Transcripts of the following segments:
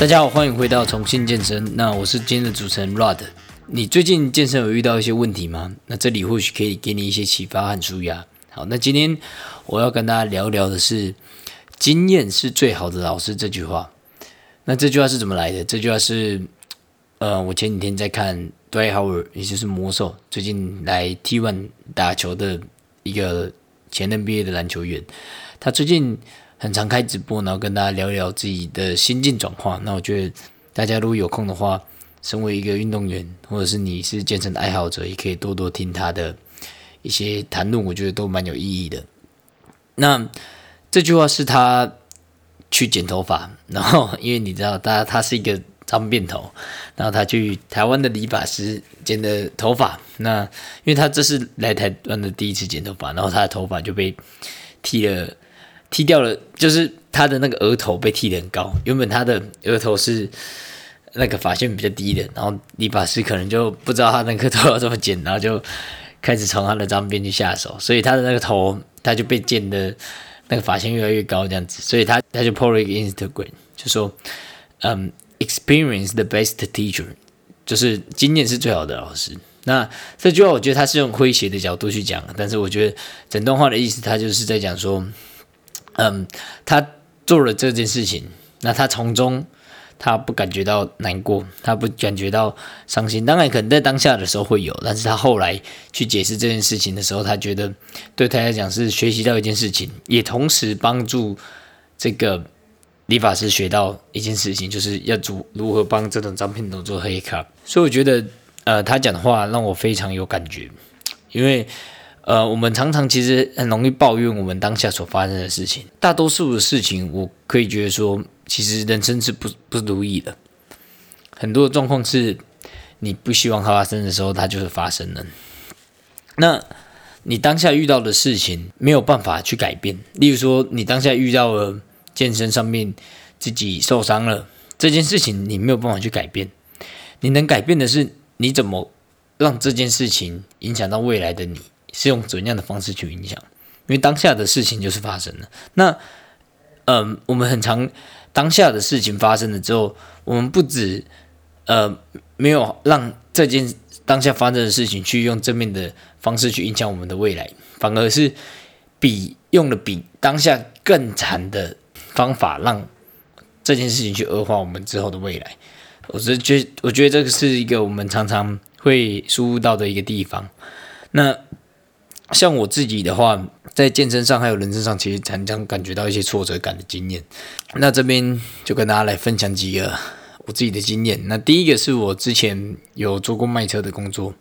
大家好，欢迎回到重庆健身。那我是今天的主持人 Rod。你最近健身有遇到一些问题吗？那这里或许可以给你一些启发和舒压。好，那今天我要跟大家聊聊的是“经验是最好的老师”这句话。那这句话是怎么来的？这句话是，呃，我前几天在看 d w y Howard，也就是魔兽，最近来 T1 打球的一个前 NBA 的篮球员，他最近。很常开直播，然后跟大家聊一聊自己的心境转化。那我觉得大家如果有空的话，身为一个运动员，或者是你是健身爱好者，也可以多多听他的一些谈论，我觉得都蛮有意义的。那这句话是他去剪头发，然后因为你知道他他是一个脏辫头，然后他去台湾的理发师剪的头发。那因为他这是来台湾的第一次剪头发，然后他的头发就被剃了。剃掉了，就是他的那个额头被剃得很高。原本他的额头是那个发线比较低的，然后理发师可能就不知道他那个头要怎么剪，然后就开始从他的脏辫去下手，所以他的那个头他就被剪的那个发线越来越高这样子。所以他他就 po 了一个 Instagram，就说：“嗯，experience the best teacher，就是经验是最好的老师。”那这句话我觉得他是用诙谐的角度去讲，但是我觉得整段话的意思他就是在讲说。嗯，他做了这件事情，那他从中他不感觉到难过，他不感觉到伤心。当然，可能在当下的时候会有，但是他后来去解释这件事情的时候，他觉得对他来讲是学习到一件事情，也同时帮助这个理发师学到一件事情，就是要如如何帮这种招聘都做黑卡。所以我觉得，呃，他讲的话让我非常有感觉，因为。呃，我们常常其实很容易抱怨我们当下所发生的事情。大多数的事情，我可以觉得说，其实人生是不不如意的。很多的状况是你不希望它发生的时候，它就是发生了。那你当下遇到的事情没有办法去改变。例如说，你当下遇到了健身上面自己受伤了这件事情，你没有办法去改变。你能改变的是你怎么让这件事情影响到未来的你。是用怎样的方式去影响？因为当下的事情就是发生了。那，嗯，我们很常当下的事情发生了之后，我们不止呃没有让这件当下发生的事情去用正面的方式去影响我们的未来，反而是比用了比当下更惨的方法，让这件事情去恶化我们之后的未来。我是觉，我觉得这个是一个我们常常会输入到的一个地方。那。像我自己的话，在健身上还有人生上，其实常常感觉到一些挫折感的经验。那这边就跟大家来分享几个我自己的经验。那第一个是我之前有做过卖车的工作，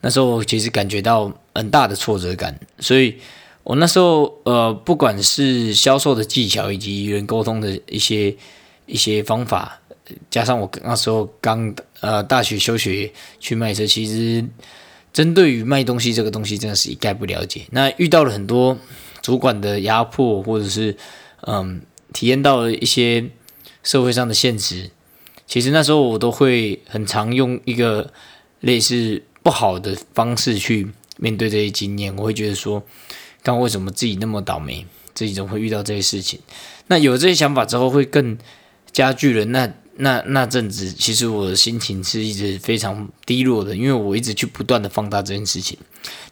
那时候其实感觉到很大的挫折感，所以我那时候呃，不管是销售的技巧以及与人沟通的一些一些方法，加上我那时候刚呃大学休学去卖车，其实。针对于卖东西这个东西，真的是一概不了解。那遇到了很多主管的压迫，或者是嗯，体验到了一些社会上的现实。其实那时候我都会很常用一个类似不好的方式去面对这些经验。我会觉得说，刚为什么自己那么倒霉，自己怎么会遇到这些事情？那有这些想法之后，会更加剧了那。那那阵子，其实我的心情是一直非常低落的，因为我一直去不断的放大这件事情。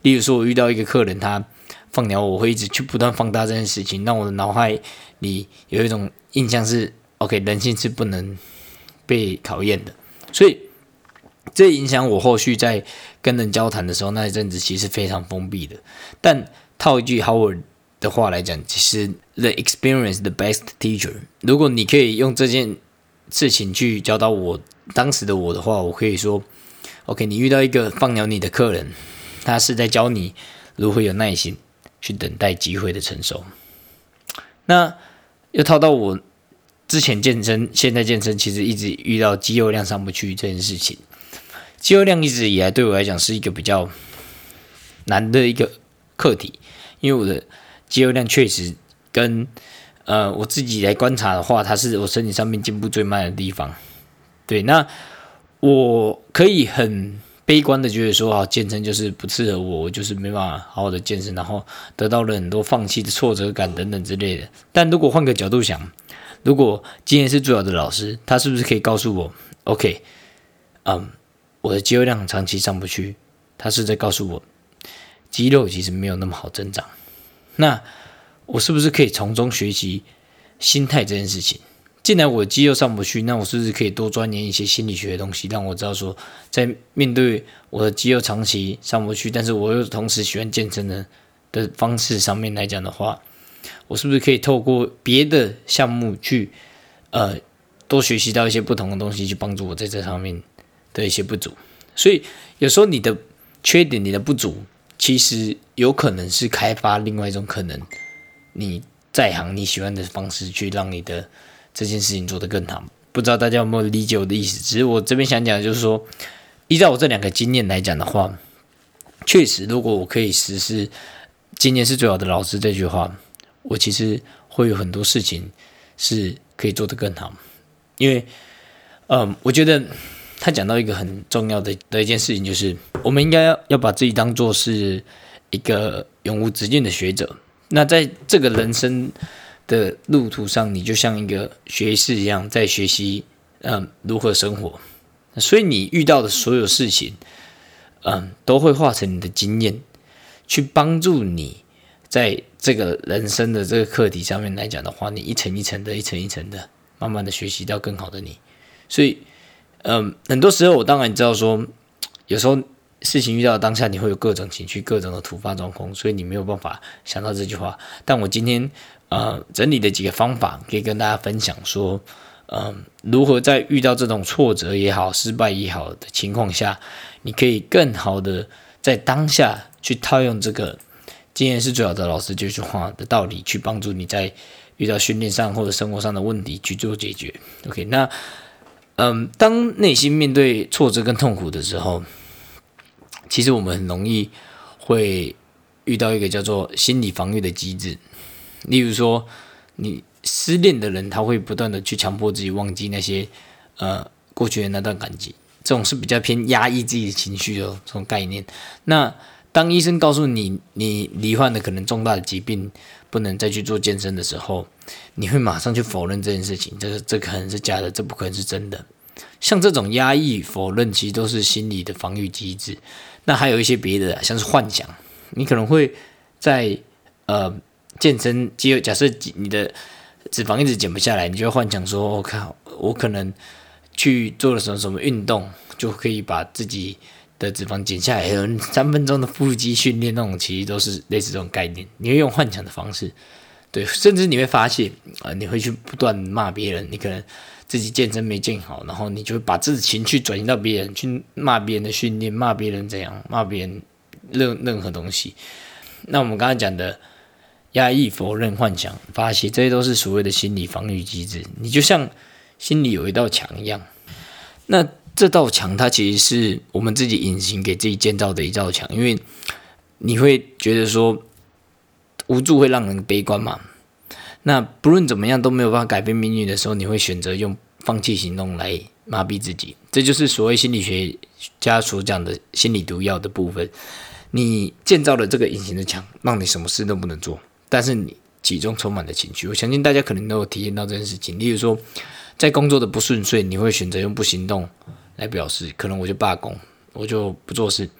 例如说，我遇到一个客人，他放鸟，我会一直去不断放大这件事情，让我的脑海里有一种印象是：OK，人性是不能被考验的。所以，这影响我后续在跟人交谈的时候，那一阵子其实非常封闭的。但套一句 Howard 的话来讲，其实 The experience the best teacher。如果你可以用这件事情去教导我当时的我的话，我可以说：OK，你遇到一个放鸟你的客人，他是在教你如何有耐心去等待机会的成熟。那又套到我之前健身，现在健身，其实一直遇到肌肉量上不去这件事情。肌肉量一直以来对我来讲是一个比较难的一个课题，因为我的肌肉量确实跟。呃，我自己来观察的话，它是我身体上面进步最慢的地方。对，那我可以很悲观的觉得说，啊，健身就是不适合我，我就是没办法好好的健身，然后得到了很多放弃的挫折感等等之类的。但如果换个角度想，如果今天是最好的老师，他是不是可以告诉我，OK，嗯，我的肌肉量长期上不去，他是在告诉我，肌肉其实没有那么好增长。那我是不是可以从中学习心态这件事情？既然我的肌肉上不去，那我是不是可以多钻研一些心理学的东西，让我知道说，在面对我的肌肉长期上不去，但是我又同时喜欢健身的的方式上面来讲的话，我是不是可以透过别的项目去，呃，多学习到一些不同的东西，去帮助我在这上面的一些不足？所以有时候你的缺点、你的不足，其实有可能是开发另外一种可能，你在行你喜欢的方式去让你的。这件事情做得更好，不知道大家有没有理解我的意思？只是我这边想讲，就是说，依照我这两个经验来讲的话，确实，如果我可以实施“今年是最好的老师”这句话，我其实会有很多事情是可以做得更好。因为，嗯，我觉得他讲到一个很重要的的一件事情，就是我们应该要要把自己当做是一个永无止境的学者。那在这个人生。的路途上，你就像一个学士一样，在学习，嗯，如何生活。所以你遇到的所有事情，嗯，都会化成你的经验，去帮助你在这个人生的这个课题上面来讲的话，你一层一层的，一层一层的，慢慢的学习到更好的你。所以，嗯，很多时候我当然知道说，有时候事情遇到当下，你会有各种情绪、各种的突发状况，所以你没有办法想到这句话。但我今天。呃，整理的几个方法可以跟大家分享，说，嗯，如何在遇到这种挫折也好、失败也好的情况下，你可以更好的在当下去套用这个“经验是最好的老师”这句话的道理，去帮助你在遇到训练上或者生活上的问题去做解决。OK，那，嗯，当内心面对挫折跟痛苦的时候，其实我们很容易会遇到一个叫做心理防御的机制。例如说，你失恋的人，他会不断的去强迫自己忘记那些呃过去的那段感情，这种是比较偏压抑自己的情绪的这种概念。那当医生告诉你你罹患的可能重大的疾病，不能再去做健身的时候，你会马上去否认这件事情，这个这可能是假的，这不可能是真的。像这种压抑、否认，其实都是心理的防御机制。那还有一些别的，像是幻想，你可能会在呃。健身肌肉，假设你的脂肪一直减不下来，你就会幻想说：“我靠，我可能去做了什么什么运动，就可以把自己的脂肪减下来。”还有三分钟的腹肌训练那种，其实都是类似这种概念。你会用幻想的方式，对，甚至你会发现啊，你会去不断骂别人。你可能自己健身没健好，然后你就会把自己情绪转移到别人，去骂别人的训练，骂别人怎样，骂别人任任何东西。那我们刚才讲的。压抑、否认、幻想、发泄，这些都是所谓的心理防御机制。你就像心里有一道墙一样，那这道墙它其实是我们自己隐形给自己建造的一道墙，因为你会觉得说无助会让人悲观嘛。那不论怎么样都没有办法改变命运的时候，你会选择用放弃行动来麻痹自己。这就是所谓心理学家所讲的心理毒药的部分。你建造了这个隐形的墙，让你什么事都不能做。但是你其中充满了情绪，我相信大家可能都有体验到这件事情。例如说，在工作的不顺遂，你会选择用不行动来表示，可能我就罢工，我就不做事，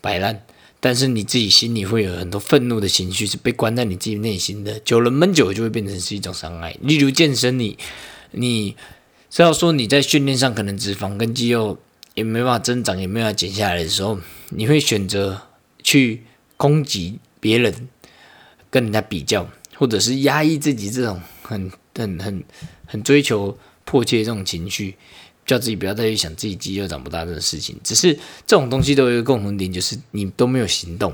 摆烂。但是你自己心里会有很多愤怒的情绪，是被关在你自己内心的，久了闷久了就会变成是一种伤害。例如健身，你你知道说你在训练上可能脂肪跟肌肉也没办法增长，也没办法减下来的时候，你会选择去攻击别人。跟人家比较，或者是压抑自己这种很、很、很、很追求迫切这种情绪，叫自己不要再去想自己肌肉长不大这个事情。只是这种东西都有一个共同点，就是你都没有行动，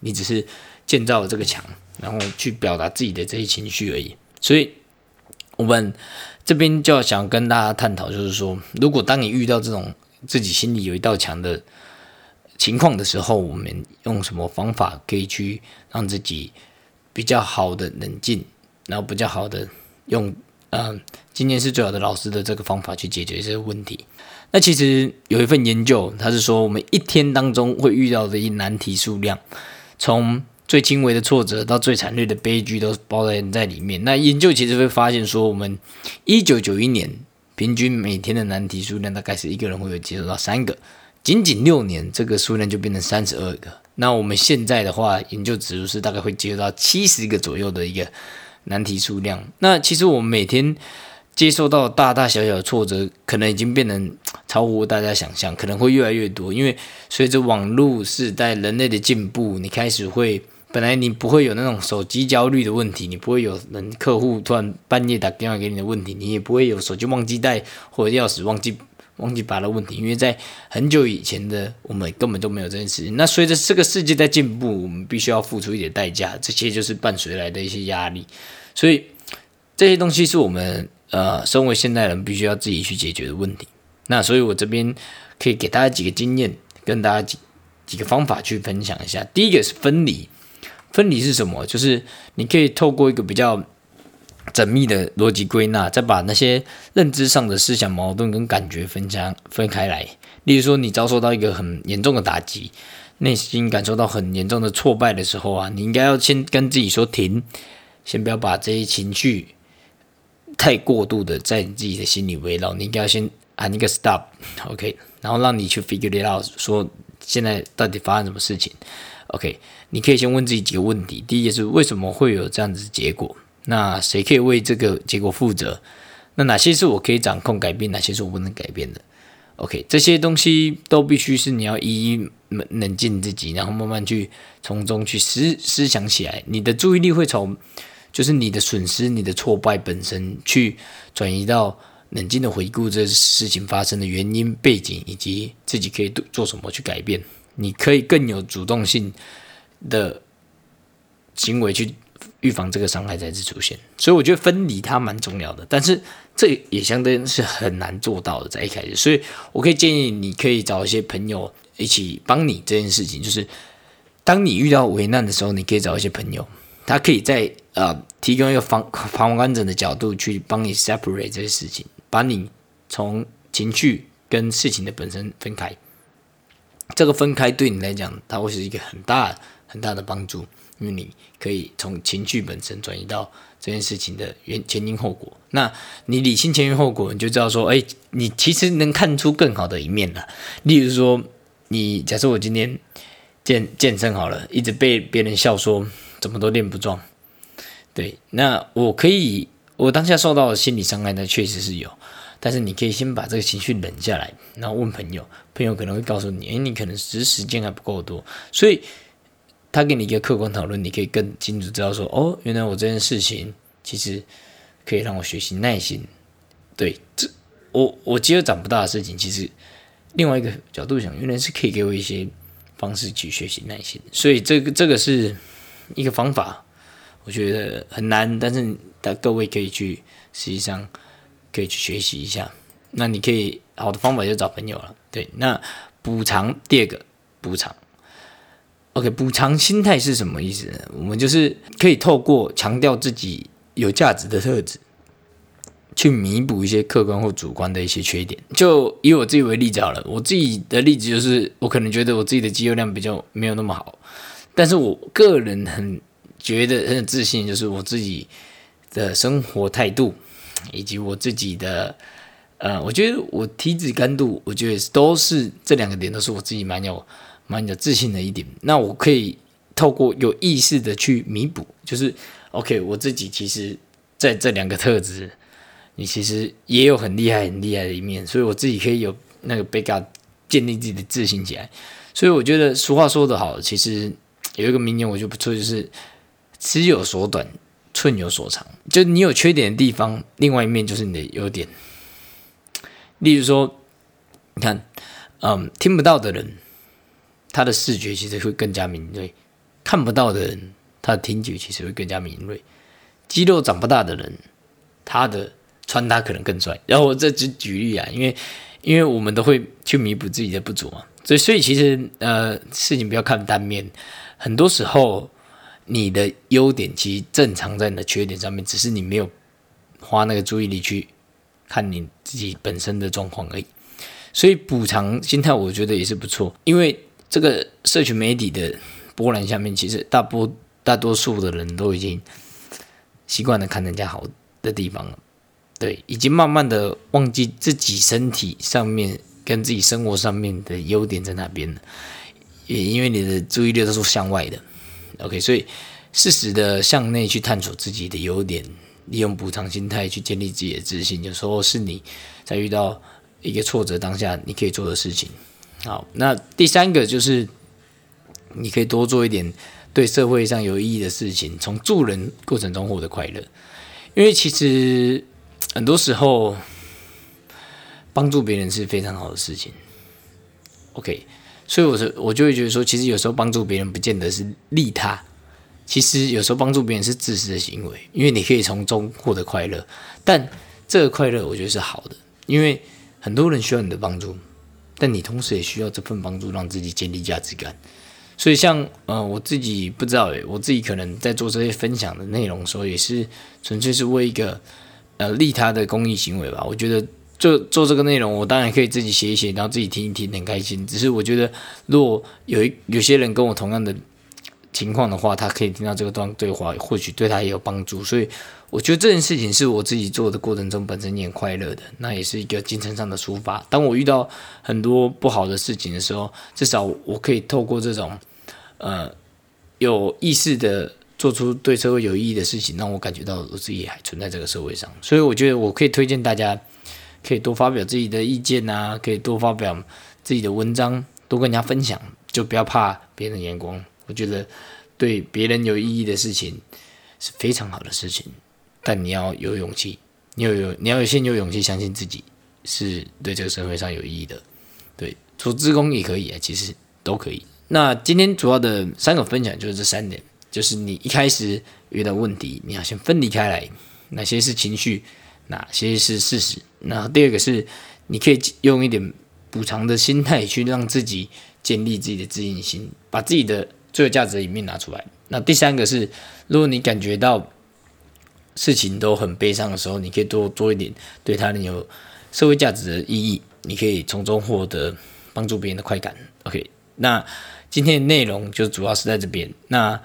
你只是建造了这个墙，然后去表达自己的这些情绪而已。所以，我们这边就要想跟大家探讨，就是说，如果当你遇到这种自己心里有一道墙的情况的时候，我们用什么方法可以去让自己？比较好的冷静，然后比较好的用，嗯，今天是最好的老师的这个方法去解决这个问题。那其实有一份研究，它是说我们一天当中会遇到的一难题数量，从最轻微的挫折到最惨烈的悲剧都包在在里面。那研究其实会发现说，我们一九九一年平均每天的难题数量大概是一个人会有接受到三个，仅仅六年这个数量就变成三十二个。那我们现在的话，研究指数是大概会接受到七十个左右的一个难题数量。那其实我们每天。接受到大大小小的挫折，可能已经变成 超乎大家想象，可能会越来越多。因为随着网络时代人类的进步，你开始会本来你不会有那种手机焦虑的问题，你不会有人客户突然半夜打电话给你的问题，你也不会有手机忘记带或者钥匙忘记忘记把的问题。因为在很久以前的我们根本都没有这件事情。那随着这个世界在进步，我们必须要付出一点代价，这些就是伴随来的一些压力。所以这些东西是我们。呃，身为现代人，必须要自己去解决的问题。那所以，我这边可以给大家几个经验，跟大家几几个方法去分享一下。第一个是分离，分离是什么？就是你可以透过一个比较缜密的逻辑归纳，再把那些认知上的思想矛盾跟感觉分享分开来。例如说，你遭受到一个很严重的打击，内心感受到很严重的挫败的时候啊，你应该要先跟自己说停，先不要把这些情绪。太过度的在你自己的心里围绕，你应该要先按一个 stop，OK，然后让你去 figure it out，说现在到底发生什么事情，OK，你可以先问自己几个问题，第一个是为什么会有这样子的结果？那谁可以为这个结果负责？那哪些是我可以掌控改变，哪些是我不能改变的？OK，这些东西都必须是你要一一冷静自己，然后慢慢去从中去思思想起来，你的注意力会从。就是你的损失、你的挫败本身，去转移到冷静的回顾这事情发生的原因、背景，以及自己可以做什么去改变。你可以更有主动性的行为去预防这个伤害再次出现。所以我觉得分离它蛮重要的，但是这也相对是很难做到的，在一开始。所以我可以建议你可以找一些朋友一起帮你这件事情。就是当你遇到危难的时候，你可以找一些朋友。他可以在呃提供一个旁旁观者的角度去帮你 separate 这些事情，把你从情绪跟事情的本身分开。这个分开对你来讲，它会是一个很大很大的帮助，因为你可以从情绪本身转移到这件事情的原前因后果。那你理清前因后果，你就知道说，哎，你其实能看出更好的一面了。例如说，你假设我今天健健身好了，一直被别人笑说。怎么都练不壮，对，那我可以，我当下受到的心理伤害，那确实是有，但是你可以先把这个情绪冷下来，然后问朋友，朋友可能会告诉你，诶，你可能只是时间还不够多，所以他给你一个客观讨论，你可以更清楚知道说，哦，原来我这件事情其实可以让我学习耐心，对，这我我接着长不大的事情，其实另外一个角度想，原来是可以给我一些方式去学习耐心，所以这个这个是。一个方法，我觉得很难，但是大各位可以去，实际上可以去学习一下。那你可以好的方法就找朋友了。对，那补偿第二个补偿，OK，补偿心态是什么意思呢？我们就是可以透过强调自己有价值的特质，去弥补一些客观或主观的一些缺点。就以我自己为例子好了，我自己的例子就是，我可能觉得我自己的肌肉量比较没有那么好。但是我个人很觉得很有自信，就是我自己的生活态度，以及我自己的呃，我觉得我体脂干度，我觉得都是这两个点，都是我自己蛮有蛮有自信的一点。那我可以透过有意识的去弥补，就是 OK，我自己其实在这两个特质，你其实也有很厉害很厉害的一面，所以我自己可以有那个 big 建立自己的自信起来。所以我觉得俗话说得好，其实。有一个名言我就不错，就是“尺有所短，寸有所长”。就你有缺点的地方，另外一面就是你的优点。例如说，你看，嗯，听不到的人，他的视觉其实会更加敏锐；看不到的人，他的听觉其实会更加敏锐。肌肉长不大的人，他的穿搭可能更帅。然后我这只举例啊，因为因为我们都会去弥补自己的不足嘛，所以所以其实呃，事情不要看单面。很多时候，你的优点其实正常在你的缺点上面，只是你没有花那个注意力去看你自己本身的状况而已。所以补偿心态，我觉得也是不错。因为这个社群媒体的波澜下面，其实大部大多数的人都已经习惯了看人家好的地方了，对，已经慢慢的忘记自己身体上面跟自己生活上面的优点在哪边了，也因为你的注意力都是向外的，OK，所以适时的向内去探索自己的优点，利用补偿心态去建立自己的自信，有时候是你在遇到一个挫折当下你可以做的事情。好，那第三个就是你可以多做一点对社会上有意义的事情，从助人过程中获得快乐。因为其实很多时候帮助别人是非常好的事情。OK，所以我说我就会觉得说，其实有时候帮助别人不见得是利他，其实有时候帮助别人是自私的行为，因为你可以从中获得快乐。但这个快乐我觉得是好的，因为很多人需要你的帮助。但你同时也需要这份帮助，让自己建立价值感。所以，像呃，我自己不知道诶，我自己可能在做这些分享的内容的时候，也是纯粹是为一个呃利他的公益行为吧。我觉得做做这个内容，我当然可以自己写一写，然后自己听一听，很开心。只是我觉得，如果有一有些人跟我同样的情况的话，他可以听到这个段对话，或许对他也有帮助。所以。我觉得这件事情是我自己做的过程中本身也快乐的，那也是一个精神上的抒发。当我遇到很多不好的事情的时候，至少我可以透过这种呃有意识的做出对社会有意义的事情，让我感觉到我自己还存在这个社会上。所以我觉得我可以推荐大家，可以多发表自己的意见啊，可以多发表自己的文章，多跟人家分享，就不要怕别人的眼光。觉得对别人有意义的事情是非常好的事情。但你要有勇气，你要有，你要先有勇气相信自己是对这个社会上有意义的，对，做职工也可以啊，其实都可以。那今天主要的三个分享就是这三点，就是你一开始遇到问题，你要先分离开来，哪些是情绪，哪些是事实。那第二个是，你可以用一点补偿的心态去让自己建立自己的自信心，把自己的最有价值的一面拿出来。那第三个是，如果你感觉到事情都很悲伤的时候，你可以多做一点对他人有社会价值的意义，你可以从中获得帮助别人的快感。OK，那今天的内容就主要是在这边。那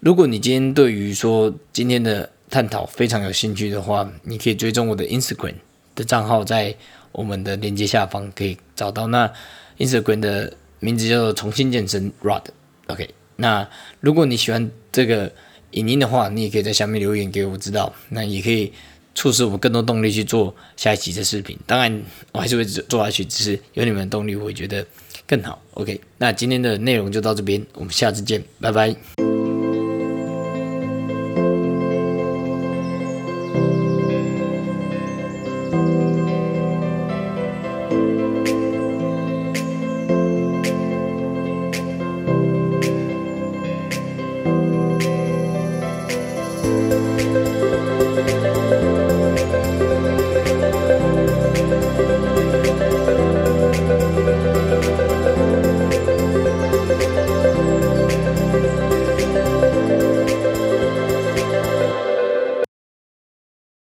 如果你今天对于说今天的探讨非常有兴趣的话，你可以追踪我的 Instagram 的账号，在我们的链接下方可以找到。那 Instagram 的名字叫做重新健身 Rod。OK，那如果你喜欢这个。影音的话，你也可以在下面留言给我知道，那也可以促使我更多动力去做下一期的视频。当然，我还是会做下去，只是有你们的动力，我会觉得更好。OK，那今天的内容就到这边，我们下次见，拜拜。